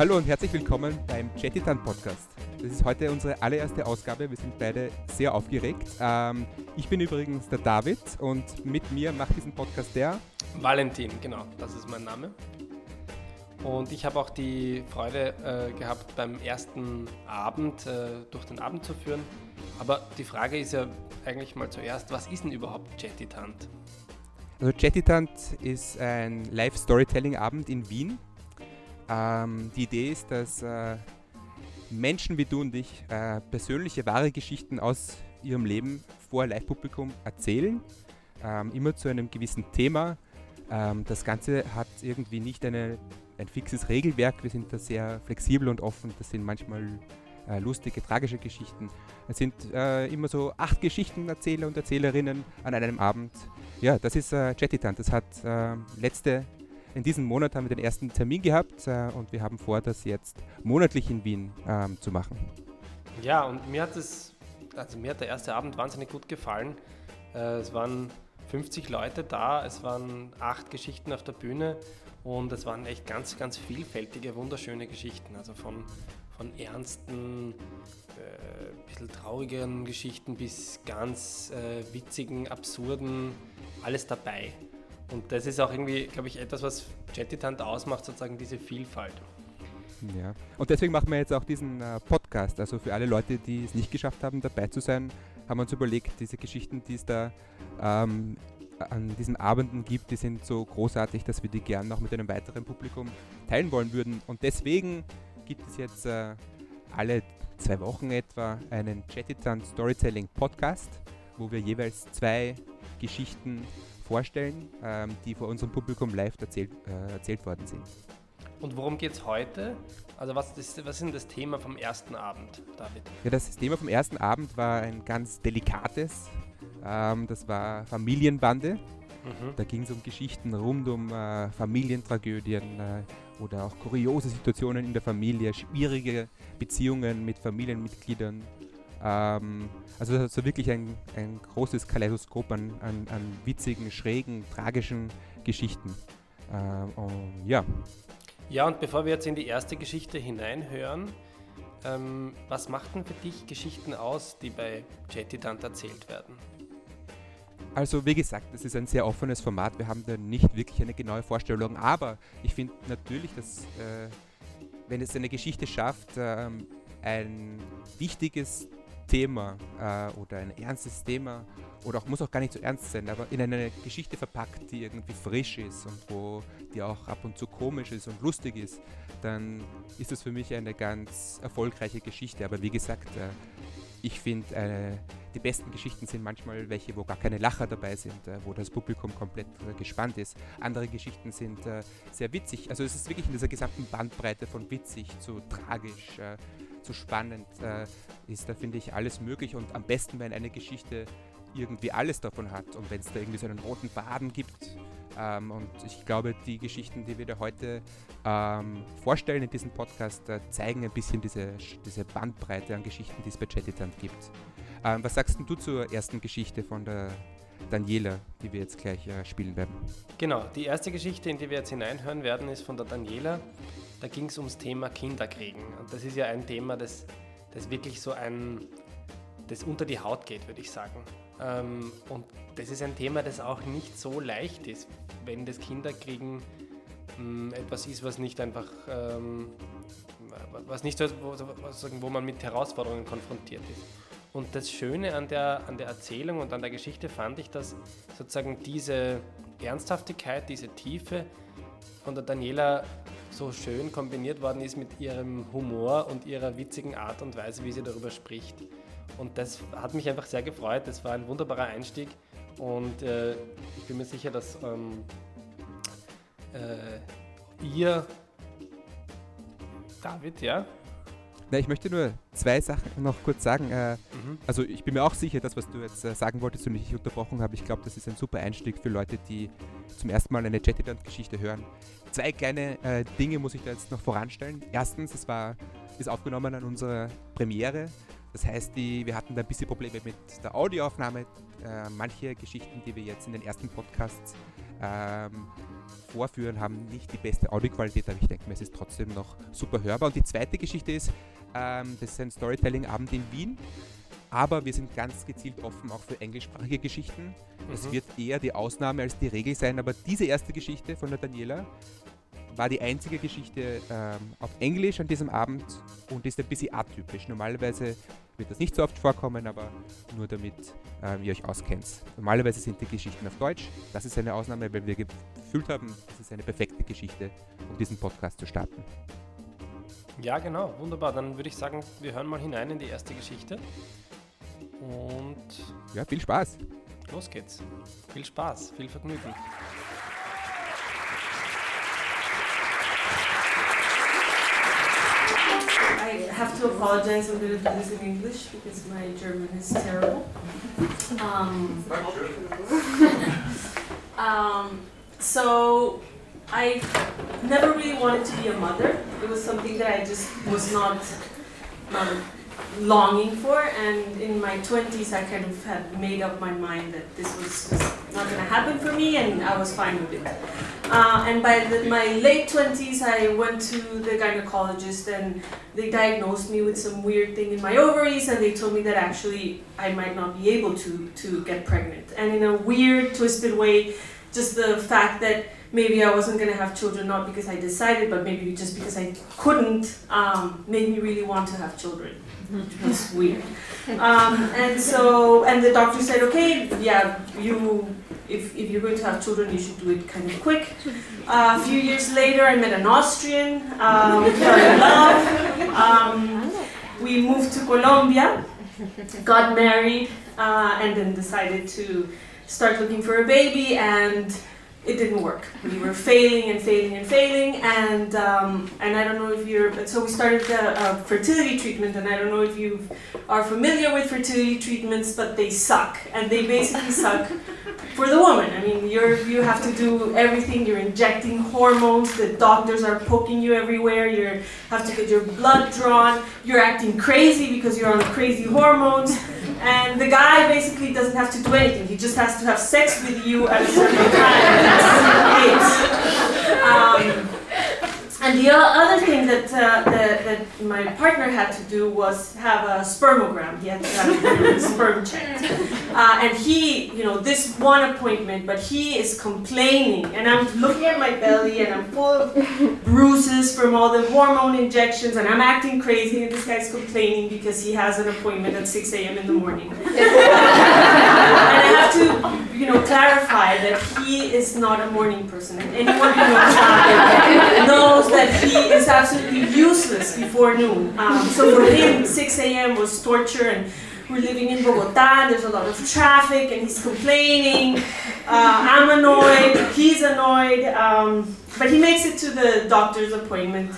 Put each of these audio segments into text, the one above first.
Hallo und herzlich willkommen beim Jettitan Podcast. Das ist heute unsere allererste Ausgabe. Wir sind beide sehr aufgeregt. Ähm, ich bin übrigens der David und mit mir macht diesen Podcast der Valentin, genau, das ist mein Name. Und ich habe auch die Freude äh, gehabt, beim ersten Abend äh, durch den Abend zu führen. Aber die Frage ist ja eigentlich mal zuerst, was ist denn überhaupt Jettitant? Also Jettitant ist ein Live-Storytelling-Abend in Wien. Ähm, die Idee ist, dass äh, Menschen wie du und ich äh, persönliche, wahre Geschichten aus ihrem Leben vor Live-Publikum erzählen. Ähm, immer zu einem gewissen Thema. Ähm, das Ganze hat irgendwie nicht eine, ein fixes Regelwerk. Wir sind da sehr flexibel und offen. Das sind manchmal äh, lustige, tragische Geschichten. Es sind äh, immer so acht Geschichtenerzähler und Erzählerinnen an einem Abend. Ja, das ist äh, Jettitant. Das hat äh, letzte in diesem Monat haben wir den ersten Termin gehabt äh, und wir haben vor, das jetzt monatlich in Wien ähm, zu machen. Ja, und mir hat es, also mir hat der erste Abend wahnsinnig gut gefallen. Äh, es waren 50 Leute da, es waren acht Geschichten auf der Bühne und es waren echt ganz, ganz vielfältige, wunderschöne Geschichten. Also von, von ernsten, äh, bisschen traurigen Geschichten bis ganz äh, witzigen, absurden, alles dabei. Und das ist auch irgendwie, glaube ich, etwas, was Jettitant ausmacht, sozusagen diese Vielfalt. Ja, und deswegen machen wir jetzt auch diesen äh, Podcast. Also für alle Leute, die es nicht geschafft haben, dabei zu sein, haben wir uns überlegt, diese Geschichten, die es da ähm, an diesen Abenden gibt, die sind so großartig, dass wir die gern noch mit einem weiteren Publikum teilen wollen würden. Und deswegen gibt es jetzt äh, alle zwei Wochen etwa einen Jettitan Storytelling Podcast, wo wir jeweils zwei Geschichten vorstellen, ähm, die vor unserem Publikum live erzählt, äh, erzählt worden sind. Und worum geht es heute? Also was ist, was ist denn das Thema vom ersten Abend, David? Ja, das Thema vom ersten Abend war ein ganz delikates. Ähm, das war Familienbande. Mhm. Da ging es um Geschichten rund um äh, Familientragödien äh, oder auch kuriose Situationen in der Familie, schwierige Beziehungen mit Familienmitgliedern. Ähm, also so wirklich ein, ein großes Kaleidoskop an, an, an witzigen, schrägen, tragischen Geschichten. Ähm, ja. Ja, und bevor wir jetzt in die erste Geschichte hineinhören, ähm, was macht denn für dich Geschichten aus, die bei Jettitant erzählt werden? Also wie gesagt, das ist ein sehr offenes Format. Wir haben da nicht wirklich eine genaue Vorstellung, aber ich finde natürlich, dass äh, wenn es eine Geschichte schafft, äh, ein wichtiges Thema äh, oder ein ernstes Thema oder auch muss auch gar nicht so ernst sein, aber in eine Geschichte verpackt, die irgendwie frisch ist und wo die auch ab und zu komisch ist und lustig ist, dann ist das für mich eine ganz erfolgreiche Geschichte. Aber wie gesagt, äh, ich finde, äh, die besten Geschichten sind manchmal welche, wo gar keine Lacher dabei sind, äh, wo das Publikum komplett äh, gespannt ist. Andere Geschichten sind äh, sehr witzig. Also es ist wirklich in dieser gesamten Bandbreite von witzig zu tragisch äh, zu spannend äh, ist, da finde ich alles möglich und am besten, wenn eine Geschichte irgendwie alles davon hat und wenn es da irgendwie so einen roten Faden gibt. Ähm, und ich glaube, die Geschichten, die wir da heute ähm, vorstellen in diesem Podcast, äh, zeigen ein bisschen diese, diese Bandbreite an Geschichten, die es bei Chattitant gibt. Ähm, was sagst du zur ersten Geschichte von der Daniela, die wir jetzt gleich äh, spielen werden? Genau, die erste Geschichte, in die wir jetzt hineinhören werden, ist von der Daniela da ging es ums Thema Kinderkriegen. Und das ist ja ein Thema, das, das wirklich so ein, das unter die Haut geht, würde ich sagen. Ähm, und das ist ein Thema, das auch nicht so leicht ist, wenn das Kinderkriegen ähm, etwas ist, was nicht einfach, ähm, was nicht so, wo, man mit Herausforderungen konfrontiert ist. Und das Schöne an der, an der Erzählung und an der Geschichte fand ich, dass sozusagen diese Ernsthaftigkeit, diese Tiefe von der Daniela so schön kombiniert worden ist mit ihrem Humor und ihrer witzigen Art und Weise, wie sie darüber spricht. Und das hat mich einfach sehr gefreut. Das war ein wunderbarer Einstieg und äh, ich bin mir sicher, dass ähm, äh, ihr, David, ja, na, ich möchte nur zwei Sachen noch kurz sagen. Äh, mhm. Also ich bin mir auch sicher, das, was du jetzt äh, sagen wolltest und mich unterbrochen habe, ich glaube, das ist ein super Einstieg für Leute, die zum ersten Mal eine Jettiland-Geschichte hören. Zwei kleine äh, Dinge muss ich da jetzt noch voranstellen. Erstens, es war, ist aufgenommen an unserer Premiere. Das heißt, die, wir hatten da ein bisschen Probleme mit der Audioaufnahme. Äh, manche Geschichten, die wir jetzt in den ersten Podcasts ähm, vorführen, haben nicht die beste Audioqualität, aber ich denke mir, es ist trotzdem noch super hörbar. Und die zweite Geschichte ist, ähm, das ist ein Storytelling-Abend in Wien, aber wir sind ganz gezielt offen auch für englischsprachige Geschichten. Mhm. Es wird eher die Ausnahme als die Regel sein, aber diese erste Geschichte von der Daniela war die einzige Geschichte ähm, auf Englisch an diesem Abend und ist ein bisschen atypisch. Normalerweise wird das nicht so oft vorkommen, aber nur damit ähm, ihr euch auskennt. Normalerweise sind die Geschichten auf Deutsch. Das ist eine Ausnahme, weil wir gefühlt haben, das ist eine perfekte Geschichte, um diesen Podcast zu starten. Ja, genau, wunderbar. Dann würde ich sagen, wir hören mal hinein in die erste Geschichte. Und. Ja, viel Spaß. Los geht's. Viel Spaß, viel Vergnügen. Have to apologize. I'm going to do this in English because my German is terrible. Um, um, so I never really wanted to be a mother. It was something that I just was not, not longing for. And in my 20s, I kind of had made up my mind that this was not going to happen for me, and I was fine with it. Uh, and by the, my late 20s, I went to the gynecologist, and they diagnosed me with some weird thing in my ovaries, and they told me that actually I might not be able to, to get pregnant. And in a weird, twisted way, just the fact that maybe I wasn't going to have children, not because I decided, but maybe just because I couldn't, um, made me really want to have children. It's weird. Um, and so, and the doctor said, okay, yeah, you, if, if you're going to have children, you should do it kind of quick. Uh, a few years later, I met an Austrian, um, fell in love. Um, we moved to Colombia, got married, uh, and then decided to start looking for a baby and it didn't work. We were failing and failing and failing, and um, and I don't know if you're. But so we started a, a, fertility treatment, and I don't know if you are familiar with fertility treatments, but they suck, and they basically suck for the woman. I mean, you're you have to do everything. You're injecting hormones. The doctors are poking you everywhere. You have to get your blood drawn. You're acting crazy because you're on crazy hormones. And the guy basically doesn't have to do anything. He just has to have sex with you at a certain time. That's it. Um, and the other thing that, uh, that, that, my partner had to do was have a spermogram. He had to have his sperm checked. Uh, and he, you know, this one appointment, but he is complaining. And I'm looking at my belly and I'm full of bruises from all the hormone injections and I'm acting crazy. And this guy's complaining because he has an appointment at 6 a.m. in the morning. and I have to, you know, clarify that he is not a morning person. And anyone who knows knows that he is absolutely useless before noon. Um, so for him, 6 a.m. was torture, and we're living in Bogota, there's a lot of traffic, and he's complaining. Uh, I'm annoyed, he's annoyed, um, but he makes it to the doctor's appointment.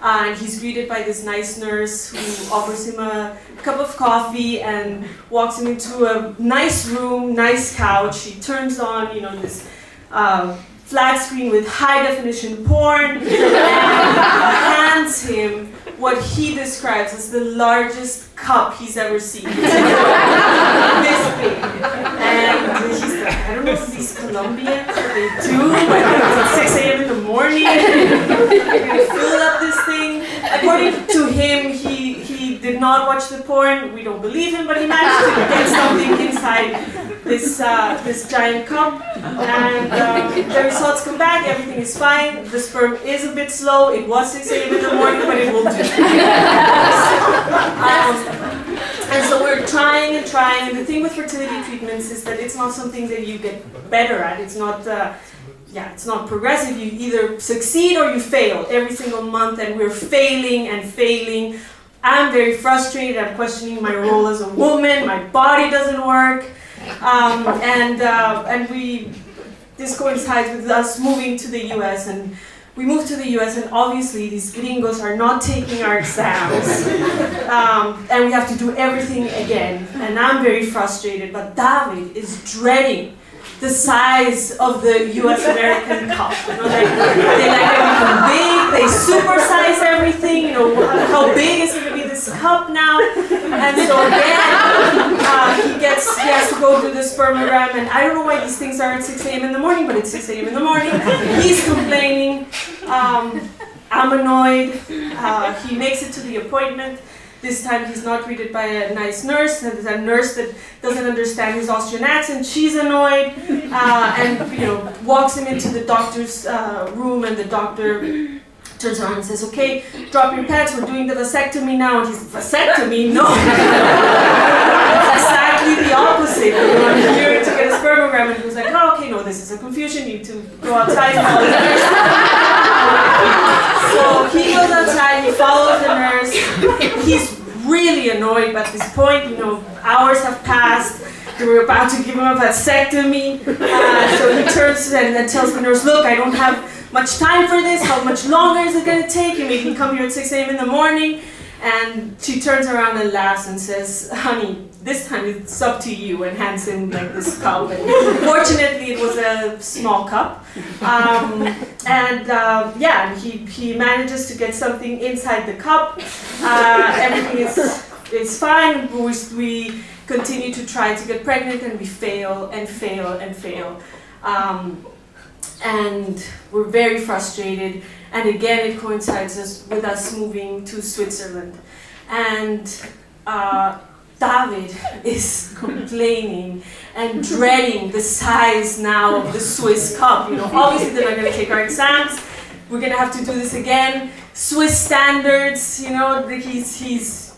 Uh, and he's greeted by this nice nurse who offers him a cup of coffee and walks him into a nice room, nice couch. She turns on, you know, this uh, flat screen with high definition porn and hands him what he describes as the largest cup he's ever seen. this big. And he's like, I don't know if these Colombians, what they do, at 6 a.m. in the morning, they're gonna fill up this thing. According to him, he, he did not watch the porn. We don't believe him, but he managed to get something inside this uh, this giant cup, and um, the results come back. Everything is fine. The sperm is a bit slow. It was 6 a.m. in the morning, but it will do. um, and so we're trying and trying. And the thing with fertility treatments is that it's not something that you get better at. It's not. Uh, yeah, it's not progressive. You either succeed or you fail every single month, and we're failing and failing. I'm very frustrated. I'm questioning my role as a woman. My body doesn't work. Um, and, uh, and we, this coincides with us moving to the US and we moved to the US and obviously these gringos are not taking our exams. Um, and we have to do everything again. And I'm very frustrated, but David is dreading the size of the US American Cup. You know, like, they like everything big, they supersize everything, you know, how big is it this cup now. And so again, uh, he gets he has to go do the spermogram, and I don't know why these things are at 6 a.m. in the morning, but it's 6 a.m. in the morning. He's complaining. Um, I'm annoyed. Uh, he makes it to the appointment. This time he's not greeted by a nice nurse, and a nurse that doesn't understand his Austrian accent. She's annoyed, uh, and you know walks him into the doctor's uh, room, and the doctor turns around and says, "Okay, drop your pants. We're doing the vasectomy now." And he's vasectomy? No, exactly the opposite. You I'm here to get a spermogram, and he was like, "Oh, okay, no, this is a confusion. You need to go outside." and follow the nurse." so he goes outside. He follows the nurse. He's really annoyed at this point. You know, hours have passed. They were about to give him a vasectomy. Uh, so he turns and then tells the nurse, "Look, I don't have." Much time for this? How much longer is it going to take? You made me come here at 6 a.m. in the morning. And she turns around and laughs and says, honey, this time it's up to you, and hands him like this cup. Fortunately, it was a small cup. Um, and uh, yeah, he, he manages to get something inside the cup. Uh, everything is, is fine. We, we continue to try to get pregnant, and we fail and fail and fail. Um, and we're very frustrated. And again, it coincides us, with us moving to Switzerland. And uh, David is complaining and dreading the size now of the Swiss Cup. You know, obviously they're not going to take our exams. We're going to have to do this again. Swiss standards, you know, he's, he's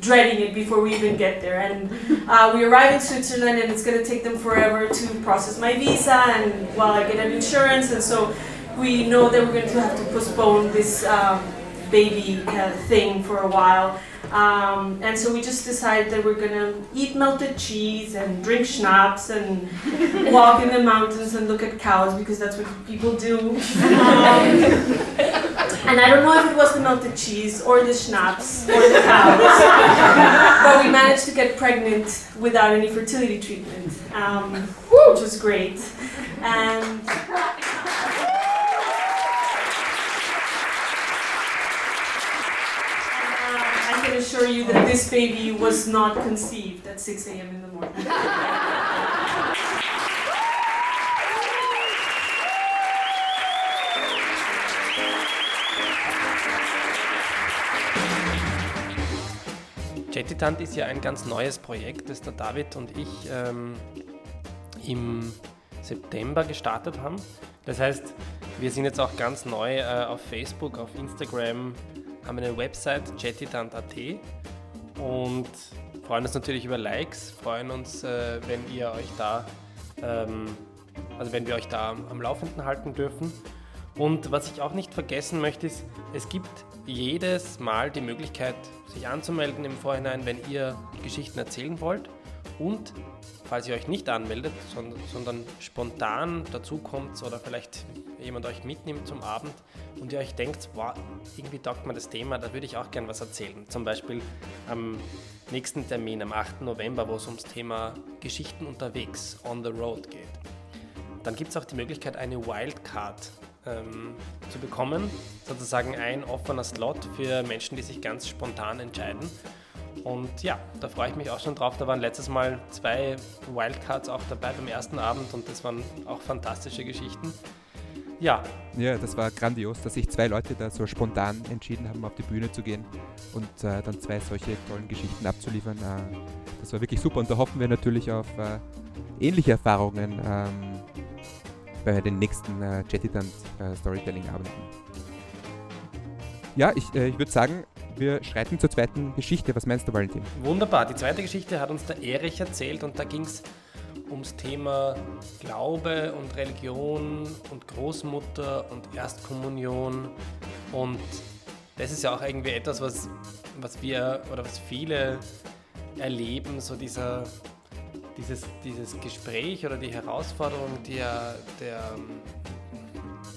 dreading it before we even get there. And uh, we arrive in Switzerland, and it's going to take them forever to process my visa, and while I get an insurance, and so we know that we're going to have to postpone this um, baby uh, thing for a while. Um, and so we just decided that we're gonna eat melted cheese and drink schnapps and walk in the mountains and look at cows because that's what people do. Um, and I don't know if it was the melted cheese or the schnapps or the cows, but we managed to get pregnant without any fertility treatment, um, which was great. And I can assure you that this baby was not conceived at 6 a.m. in the morning. Jettitant ist ja ein ganz neues Projekt, das der David und ich ähm, im September gestartet haben. Das heißt, wir sind jetzt auch ganz neu äh, auf Facebook, auf Instagram, haben eine Website jettitant.at und freuen uns natürlich über Likes, freuen uns, äh, wenn ihr euch da, ähm, also wenn wir euch da am Laufenden halten dürfen. Und was ich auch nicht vergessen möchte, ist, es gibt jedes Mal die Möglichkeit, sich anzumelden im Vorhinein, wenn ihr Geschichten erzählen wollt. Und falls ihr euch nicht anmeldet, sondern, sondern spontan dazukommt oder vielleicht jemand euch mitnimmt zum Abend und ihr euch denkt, wow, irgendwie taugt mir das Thema, da würde ich auch gern was erzählen. Zum Beispiel am nächsten Termin, am 8. November, wo es ums Thema Geschichten unterwegs, on the road geht. Dann gibt es auch die Möglichkeit, eine Wildcard ähm, zu bekommen. Sozusagen ein offener Slot für Menschen, die sich ganz spontan entscheiden. Und ja, da freue ich mich auch schon drauf. Da waren letztes Mal zwei Wildcards auch dabei beim ersten Abend und das waren auch fantastische Geschichten. Ja. Ja, das war grandios, dass sich zwei Leute da so spontan entschieden haben, auf die Bühne zu gehen und äh, dann zwei solche tollen Geschichten abzuliefern. Äh, das war wirklich super und da hoffen wir natürlich auf äh, ähnliche Erfahrungen ähm, bei den nächsten äh, Jettitant äh, Storytelling-Abenden. Ja, ich, äh, ich würde sagen, wir schreiten zur zweiten Geschichte. Was meinst du, Valentin? Wunderbar. Die zweite Geschichte hat uns der Erich erzählt und da ging es ums Thema Glaube und Religion und Großmutter und Erstkommunion. Und das ist ja auch irgendwie etwas, was, was wir oder was viele erleben, so dieser, dieses, dieses Gespräch oder die Herausforderung, der, der,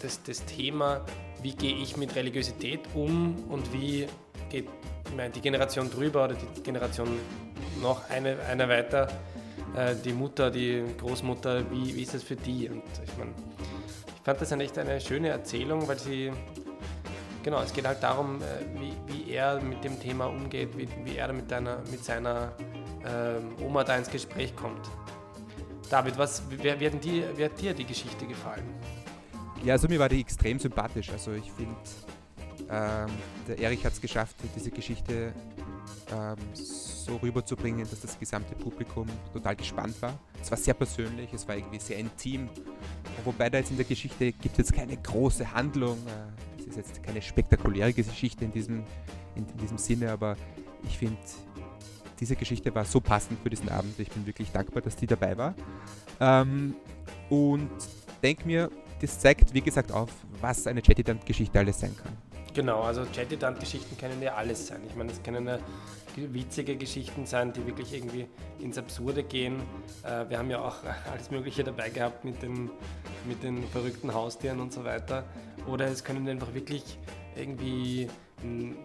das, das Thema, wie gehe ich mit Religiosität um und wie geht meine, die Generation drüber oder die Generation noch eine, eine weiter, äh, die Mutter, die Großmutter, wie, wie ist es für die? Und ich meine, ich fand das eine echt eine schöne Erzählung, weil sie genau, es geht halt darum, äh, wie, wie er mit dem Thema umgeht, wie, wie er mit, deiner, mit seiner Oma da ins Gespräch kommt. David, was, wer, wer, die, wer hat dir die Geschichte gefallen? Ja, also mir war die extrem sympathisch. Also ich finde, ähm, der Erich hat es geschafft, diese Geschichte ähm, so rüberzubringen, dass das gesamte Publikum total gespannt war. Es war sehr persönlich, es war irgendwie sehr intim. Wobei da jetzt in der Geschichte gibt es jetzt keine große Handlung. Äh, es ist jetzt keine spektakuläre Geschichte in diesem, in, in diesem Sinne, aber ich finde, diese Geschichte war so passend für diesen Abend. Ich bin wirklich dankbar, dass die dabei war. Ähm, und denke mir, das zeigt, wie gesagt, auf, was eine Jetidant-Geschichte alles sein kann. Genau, also Jetidant-Geschichten können ja alles sein. Ich meine, es können ja witzige Geschichten sein, die wirklich irgendwie ins Absurde gehen. Äh, wir haben ja auch alles Mögliche dabei gehabt mit den, mit den verrückten Haustieren und so weiter. Oder es können einfach wirklich irgendwie hm,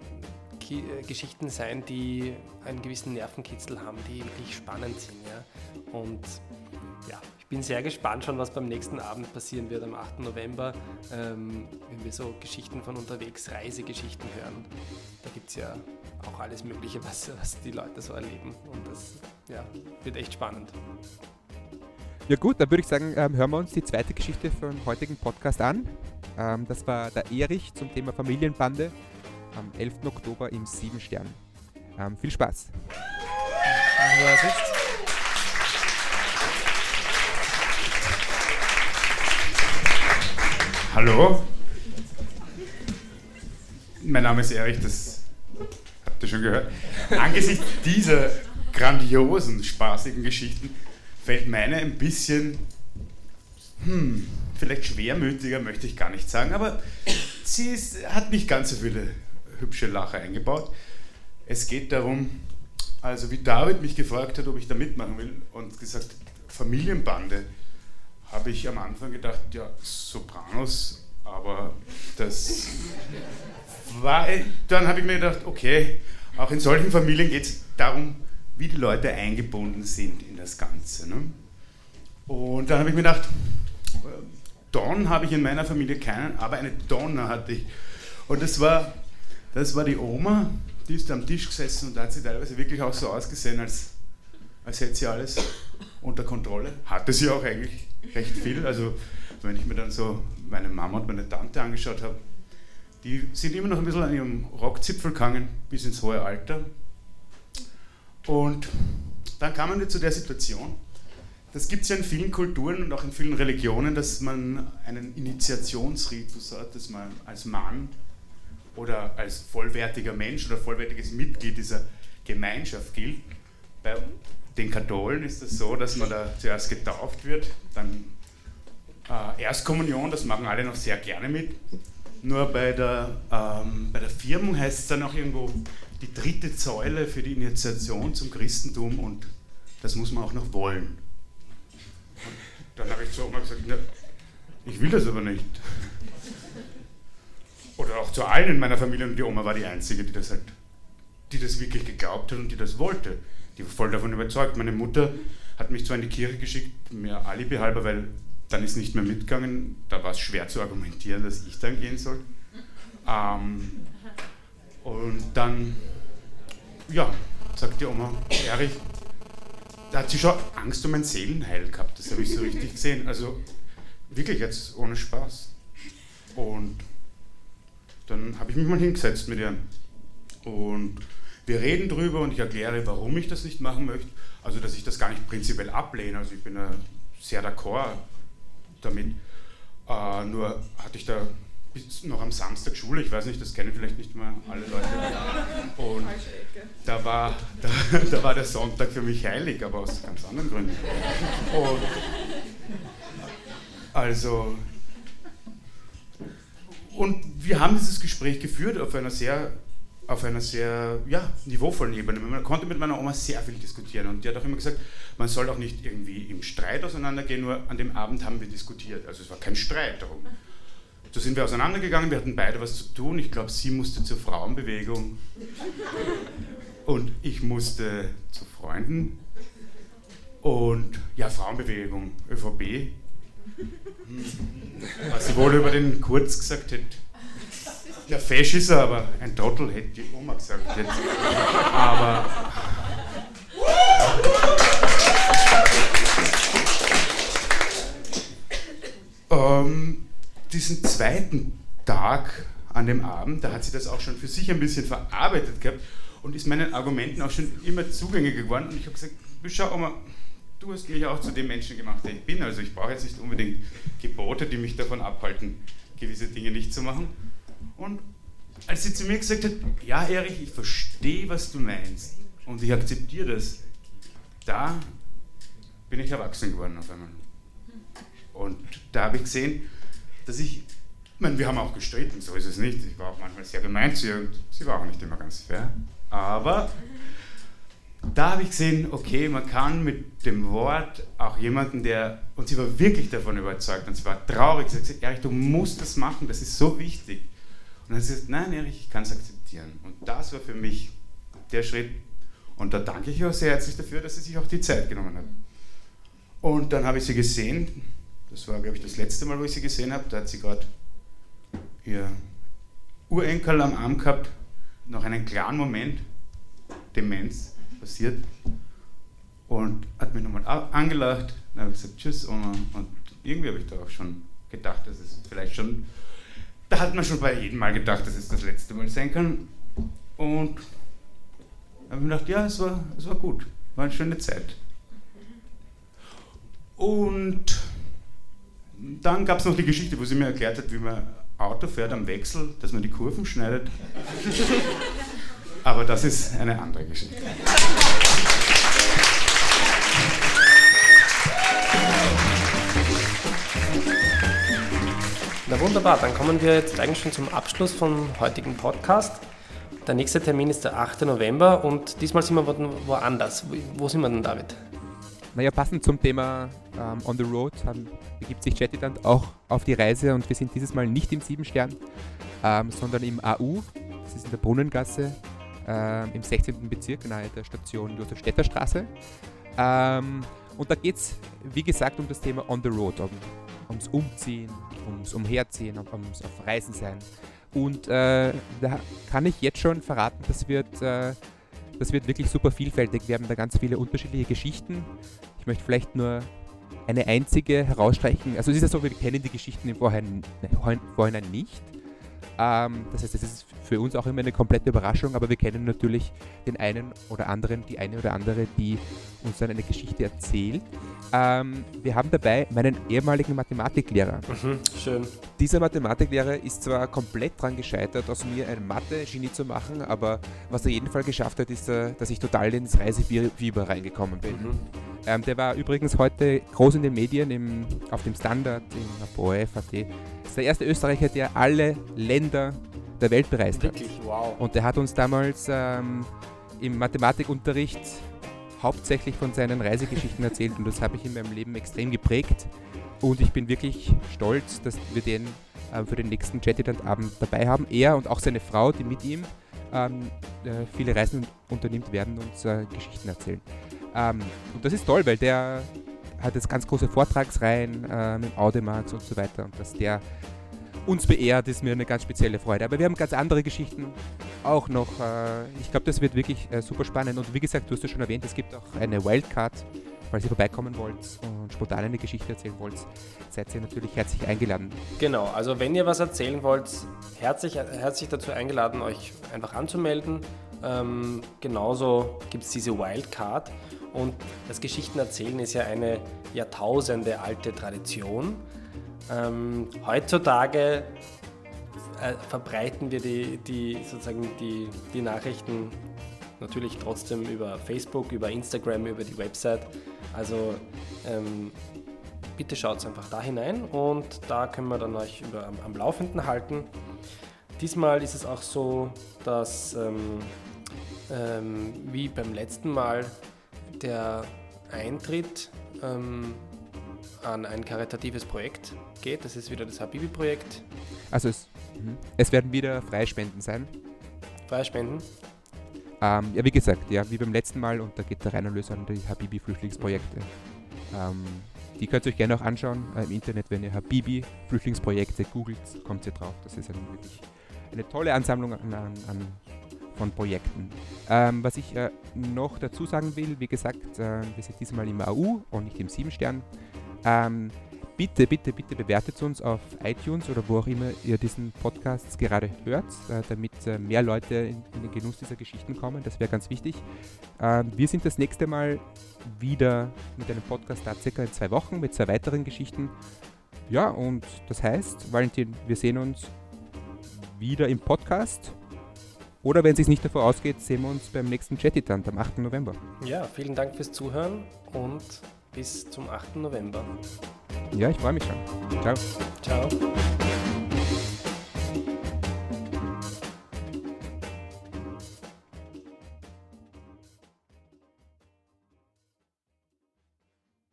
Geschichten sein, die einen gewissen Nervenkitzel haben, die wirklich spannend sind. Ja? Und ja, ich bin sehr gespannt schon, was beim nächsten Abend passieren wird am 8. November, ähm, wenn wir so Geschichten von unterwegs, Reisegeschichten hören. Da gibt es ja auch alles Mögliche, was, was die Leute so erleben. Und das ja, wird echt spannend. Ja gut, dann würde ich sagen, ähm, hören wir uns die zweite Geschichte vom heutigen Podcast an. Ähm, das war der Erich zum Thema Familienbande am 11. Oktober im Sieben Stern. Ähm, viel Spaß! Hallo, mein Name ist Erich, das habt ihr schon gehört. Angesichts dieser grandiosen, spaßigen Geschichten fällt meine ein bisschen, hm, vielleicht schwermütiger möchte ich gar nicht sagen, aber sie ist, hat nicht ganz so viele hübsche Lacher eingebaut. Es geht darum, also wie David mich gefragt hat, ob ich da mitmachen will und gesagt, Familienbande, habe ich am Anfang gedacht, ja, Sopranos, aber das war, dann habe ich mir gedacht, okay, auch in solchen Familien geht es darum, wie die Leute eingebunden sind in das Ganze. Ne? Und dann habe ich mir gedacht, Don habe ich in meiner Familie keinen, aber eine Donna hatte ich. Und das war das war die Oma, die ist am Tisch gesessen und da hat sie teilweise wirklich auch so ausgesehen, als, als hätte sie alles unter Kontrolle. Hatte sie auch eigentlich recht viel. Also wenn ich mir dann so meine Mama und meine Tante angeschaut habe, die sind immer noch ein bisschen an ihrem Rockzipfel gegangen, bis ins hohe Alter. Und dann kam man zu der Situation, das gibt es ja in vielen Kulturen und auch in vielen Religionen, dass man einen Initiationsritus hat, dass man als Mann oder als vollwertiger Mensch oder vollwertiges Mitglied dieser Gemeinschaft gilt. Bei den Katholen ist es das so, dass man da zuerst getauft wird, dann äh, Erstkommunion, das machen alle noch sehr gerne mit. Nur bei der, ähm, bei der Firmung heißt es dann auch irgendwo die dritte Säule für die Initiation zum Christentum und das muss man auch noch wollen. Und dann habe ich zu Oma gesagt, ich will das aber nicht oder auch zu allen in meiner Familie und die Oma war die Einzige, die das halt, die das wirklich geglaubt hat und die das wollte. Die war voll davon überzeugt. Meine Mutter hat mich zwar in die Kirche geschickt, mir Alibi halber, weil dann ist nicht mehr mitgegangen. Da war es schwer zu argumentieren, dass ich dann gehen soll. Ähm, und dann, ja, sagt die Oma, Erich, da hat sie schon Angst um mein Seelenheil gehabt. Das habe ich so richtig gesehen. Also wirklich jetzt ohne Spaß. Und dann habe ich mich mal hingesetzt mit ihr und wir reden drüber und ich erkläre, warum ich das nicht machen möchte. Also, dass ich das gar nicht prinzipiell ablehne. Also, ich bin sehr d'accord damit. Äh, nur hatte ich da bis noch am Samstag Schule, ich weiß nicht, das kennen vielleicht nicht mal alle Leute. Und da war, da, da war der Sonntag für mich heilig, aber aus ganz anderen Gründen. Und also und wir haben dieses Gespräch geführt auf einer sehr, auf einer sehr ja, niveauvollen Ebene. Man konnte mit meiner Oma sehr viel diskutieren und die hat auch immer gesagt, man soll auch nicht irgendwie im Streit auseinandergehen, nur an dem Abend haben wir diskutiert. Also es war kein Streit darum. So sind wir auseinandergegangen, wir hatten beide was zu tun. Ich glaube, sie musste zur Frauenbewegung und ich musste zu Freunden. Und ja, Frauenbewegung, ÖVP, was sie wohl über den Kurz gesagt hätte, Ja, fesch ist er, aber ein Trottel hätte die Oma gesagt jetzt. Aber. Ähm, diesen zweiten Tag an dem Abend, da hat sie das auch schon für sich ein bisschen verarbeitet gehabt und ist meinen Argumenten auch schon immer zugänglicher geworden. Und ich habe gesagt, schau Oma, du hast mich auch zu dem Menschen gemacht, der ich bin. Also ich brauche jetzt nicht unbedingt Gebote, die mich davon abhalten, gewisse Dinge nicht zu machen. Und als sie zu mir gesagt hat, ja Erich, ich verstehe, was du meinst und ich akzeptiere das, da bin ich erwachsen geworden auf einmal. Und da habe ich gesehen, dass ich, ich meine, wir haben auch gestritten, so ist es nicht. Ich war auch manchmal sehr gemein zu ihr und sie war auch nicht immer ganz fair. Aber da habe ich gesehen, okay, man kann mit dem Wort auch jemanden, der, und sie war wirklich davon überzeugt und sie war traurig, sie hat gesagt, Erich, du musst das machen, das ist so wichtig. Und dann hat sie gesagt, nein, Erich, ich kann es akzeptieren. Und das war für mich der Schritt. Und da danke ich auch sehr herzlich dafür, dass sie sich auch die Zeit genommen hat. Und dann habe ich sie gesehen, das war, glaube ich, das letzte Mal, wo ich sie gesehen habe, da hat sie gerade ihr Urenkel am Arm gehabt, noch einen klaren Moment, Demenz, passiert. Und hat mich nochmal angelacht. Dann habe ich gesagt, tschüss Oma. Und irgendwie habe ich da auch schon gedacht, dass es vielleicht schon, da hat man schon bei jedem Mal gedacht, dass es das letzte Mal sein kann. Und habe ich mir gedacht, ja, es war, es war gut. War eine schöne Zeit. Und dann gab es noch die Geschichte, wo sie mir erklärt hat, wie man Auto fährt am Wechsel, dass man die Kurven schneidet. Aber das ist eine andere Geschichte. Na wunderbar, dann kommen wir jetzt eigentlich schon zum Abschluss vom heutigen Podcast. Der nächste Termin ist der 8. November und diesmal sind wir woanders. Wo sind wir denn, David? Naja, passend zum Thema ähm, On the Road haben, begibt sich Jettiland auch auf die Reise und wir sind dieses Mal nicht im Siebenstern, ähm, sondern im AU. Das ist in der Brunnengasse ähm, im 16. Bezirk nahe der Station Josef Straße. Ähm, und da geht es, wie gesagt, um das Thema On the Road, um, ums Umziehen, ums Umherziehen, ums auf Reisen sein. Und äh, da kann ich jetzt schon verraten, das wird, äh, das wird wirklich super vielfältig. Wir haben da ganz viele unterschiedliche Geschichten. Ich möchte vielleicht nur eine einzige herausstreichen. Also es ist ja so, wir kennen die Geschichten im Vorhinein, Vorhinein nicht. Ähm, das heißt, es ist für uns auch immer eine komplette Überraschung, aber wir kennen natürlich den einen oder anderen, die eine oder andere, die uns dann eine Geschichte erzählt. Ähm, wir haben dabei meinen ehemaligen Mathematiklehrer. Mhm, schön. Dieser Mathematiklehrer ist zwar komplett daran gescheitert, aus mir ein Mathe-Genie zu machen, aber was er jeden Fall geschafft hat, ist, äh, dass ich total ins Reisefieber reingekommen bin. Mhm. Ähm, der war übrigens heute groß in den Medien, im, auf dem Standard, im ORF, AT. Ist der erste Österreicher, der alle Länder der Welt bereist Wirklich? hat. Wow. Und der hat uns damals ähm, im Mathematikunterricht hauptsächlich von seinen Reisegeschichten erzählt und das habe ich in meinem Leben extrem geprägt. Und ich bin wirklich stolz, dass wir den äh, für den nächsten Jettiland-Abend dabei haben. Er und auch seine Frau, die mit ihm ähm, äh, viele Reisen unternimmt, werden uns äh, Geschichten erzählen. Ähm, und das ist toll, weil der hat jetzt ganz große Vortragsreihen äh, mit Audimax und so weiter und dass der uns beehrt, ist mir eine ganz spezielle Freude. Aber wir haben ganz andere Geschichten auch noch. Äh, ich glaube, das wird wirklich äh, super spannend. Und wie gesagt, du hast ja schon erwähnt, es gibt auch eine Wildcard. Falls ihr vorbeikommen wollt und spontan eine Geschichte erzählen wollt, seid ihr natürlich herzlich eingeladen. Genau, also wenn ihr was erzählen wollt, herzlich, herzlich dazu eingeladen, euch einfach anzumelden. Ähm, genauso gibt es diese Wildcard. Und das Geschichtenerzählen ist ja eine Jahrtausende alte Tradition. Ähm, heutzutage äh, verbreiten wir die, die, sozusagen die, die Nachrichten natürlich trotzdem über Facebook, über Instagram, über die Website. Also ähm, bitte schaut einfach da hinein und da können wir dann euch über, am, am Laufenden halten. Diesmal ist es auch so, dass ähm, ähm, wie beim letzten Mal der Eintritt ähm, an ein karitatives Projekt geht. Das ist wieder das Habibi-Projekt. Also es, mhm. es, werden wieder Freispenden sein. Freispenden? Ähm, ja, wie gesagt, ja, wie beim letzten Mal und da geht der Reinerlöser an die Habibi-Flüchtlingsprojekte. Ähm, die könnt ihr euch gerne auch anschauen äh, im Internet, wenn ihr Habibi-Flüchtlingsprojekte googelt, kommt ihr drauf. Das ist ein wirklich eine tolle Ansammlung an, an, an von Projekten. Ähm, was ich äh, noch dazu sagen will, wie gesagt, äh, wir sind diesmal im AU und nicht im 7-Stern. Ähm, bitte, bitte, bitte bewertet uns auf iTunes oder wo auch immer ihr diesen Podcast gerade hört, äh, damit äh, mehr Leute in, den Genuss dieser Geschichten kommen. Das wäre ganz wichtig. Ähm, wir sind das nächste Mal wieder mit einem Podcast da circa in zwei Wochen mit zwei weiteren Geschichten. Ja, und das heißt, Valentin, wir sehen uns wieder im Podcast. Oder wenn es sich nicht davor ausgeht, sehen wir uns beim nächsten Jettitant am 8. November. Ja, vielen Dank fürs Zuhören und bis zum 8. November. Ja, ich freue mich schon. Ciao. Ciao.